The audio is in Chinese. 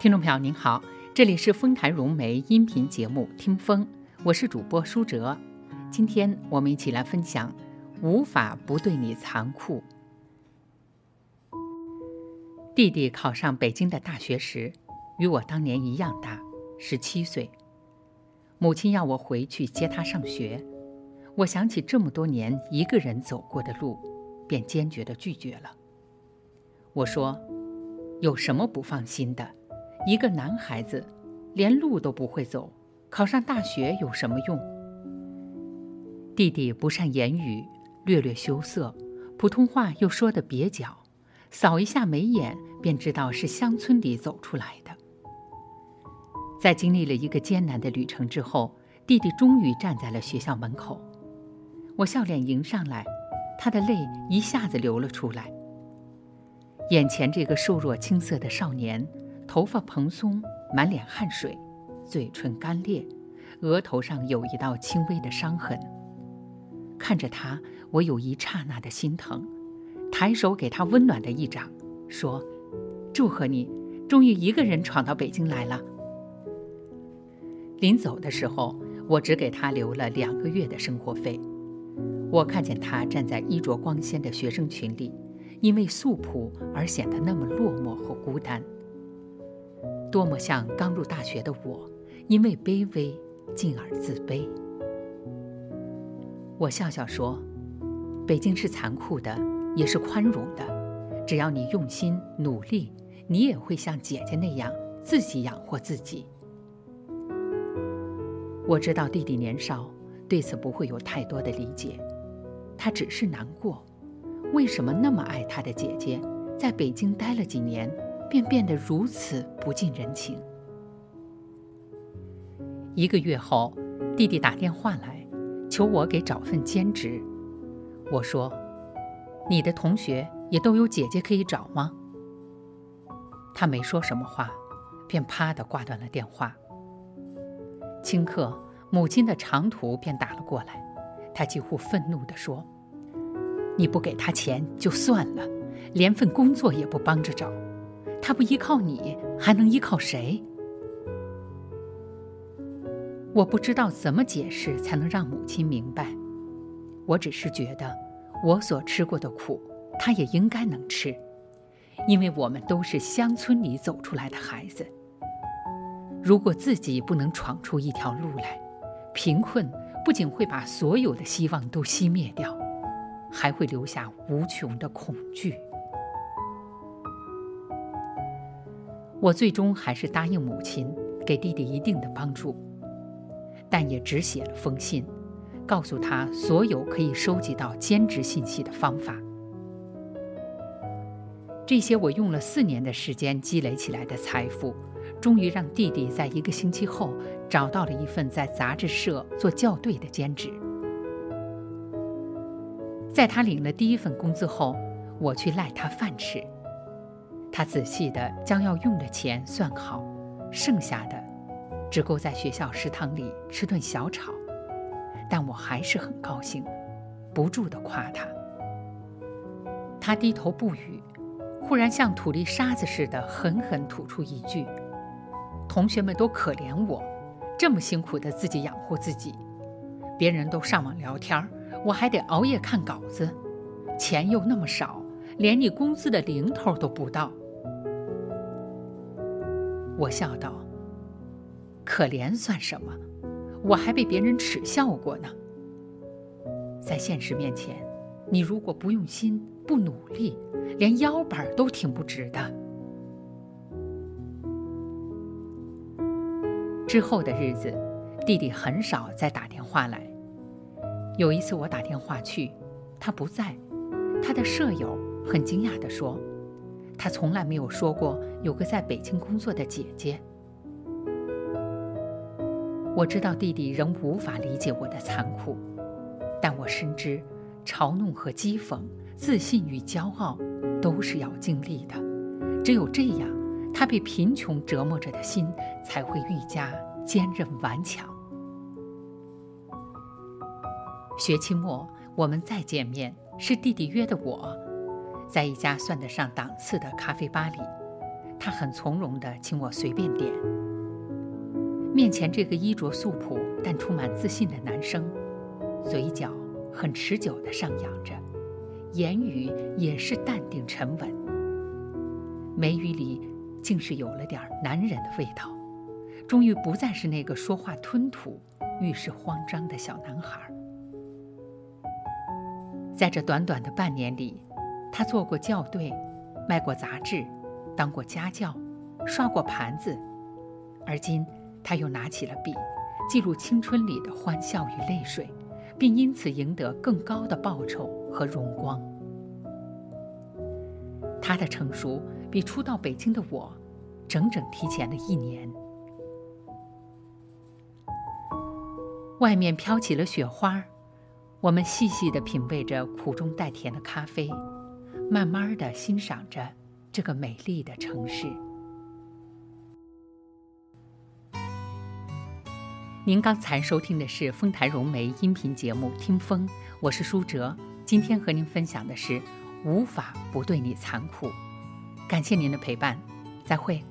听众朋友您好，这里是丰台融媒音频节目《听风》，我是主播舒哲。今天我们一起来分享：无法不对你残酷。弟弟考上北京的大学时，与我当年一样大，十七岁。母亲要我回去接他上学，我想起这么多年一个人走过的路，便坚决地拒绝了。我说：“有什么不放心的？”一个男孩子，连路都不会走，考上大学有什么用？弟弟不善言语，略略羞涩，普通话又说得蹩脚，扫一下眉眼便知道是乡村里走出来的。在经历了一个艰难的旅程之后，弟弟终于站在了学校门口，我笑脸迎上来，他的泪一下子流了出来。眼前这个瘦弱青涩的少年。头发蓬松，满脸汗水，嘴唇干裂，额头上有一道轻微的伤痕。看着他，我有一刹那的心疼，抬手给他温暖的一掌，说：“祝贺你，终于一个人闯到北京来了。”临走的时候，我只给他留了两个月的生活费。我看见他站在衣着光鲜的学生群里，因为素朴而显得那么落寞和孤单。多么像刚入大学的我，因为卑微，进而自卑。我笑笑说：“北京是残酷的，也是宽容的。只要你用心努力，你也会像姐姐那样自己养活自己。”我知道弟弟年少，对此不会有太多的理解，他只是难过：为什么那么爱他的姐姐，在北京待了几年？便变得如此不近人情。一个月后，弟弟打电话来，求我给找份兼职。我说：“你的同学也都有姐姐可以找吗？”他没说什么话，便啪的挂断了电话。顷刻，母亲的长途便打了过来，他几乎愤怒地说：“你不给他钱就算了，连份工作也不帮着找。”他不依靠你，还能依靠谁？我不知道怎么解释才能让母亲明白。我只是觉得，我所吃过的苦，他也应该能吃，因为我们都是乡村里走出来的孩子。如果自己不能闯出一条路来，贫困不仅会把所有的希望都熄灭掉，还会留下无穷的恐惧。我最终还是答应母亲给弟弟一定的帮助，但也只写了封信，告诉他所有可以收集到兼职信息的方法。这些我用了四年的时间积累起来的财富，终于让弟弟在一个星期后找到了一份在杂志社做校对的兼职。在他领了第一份工资后，我去赖他饭吃。他仔细地将要用的钱算好，剩下的只够在学校食堂里吃顿小炒。但我还是很高兴，不住地夸他。他低头不语，忽然像吐粒沙子似的狠狠吐出一句：“同学们都可怜我，这么辛苦地自己养活自己，别人都上网聊天，我还得熬夜看稿子，钱又那么少。”连你工资的零头都不到，我笑道：“可怜算什么？我还被别人耻笑过呢。在现实面前，你如果不用心、不努力，连腰板都挺不直的。”之后的日子，弟弟很少再打电话来。有一次我打电话去，他不在，他的舍友。很惊讶地说：“他从来没有说过有个在北京工作的姐姐。”我知道弟弟仍无法理解我的残酷，但我深知，嘲弄和讥讽、自信与骄傲，都是要经历的。只有这样，他被贫穷折磨着的心才会愈加坚韧顽强。学期末我们再见面，是弟弟约的我。在一家算得上档次的咖啡吧里，他很从容地请我随便点。面前这个衣着素朴但充满自信的男生，嘴角很持久地上扬着，言语也是淡定沉稳，眉宇里竟是有了点男人的味道，终于不再是那个说话吞吐、遇事慌张的小男孩。在这短短的半年里，他做过校对，卖过杂志，当过家教，刷过盘子，而今。他又拿起了笔，记录青春里的欢笑与泪水，并因此赢得更高的报酬和荣光。他的成熟比初到北京的我，整整提前了一年。外面飘起了雪花，我们细细地品味着苦中带甜的咖啡，慢慢的欣赏着这个美丽的城市。您刚才收听的是丰台融媒音频节目《听风》，我是舒哲。今天和您分享的是无法不对你残酷。感谢您的陪伴，再会。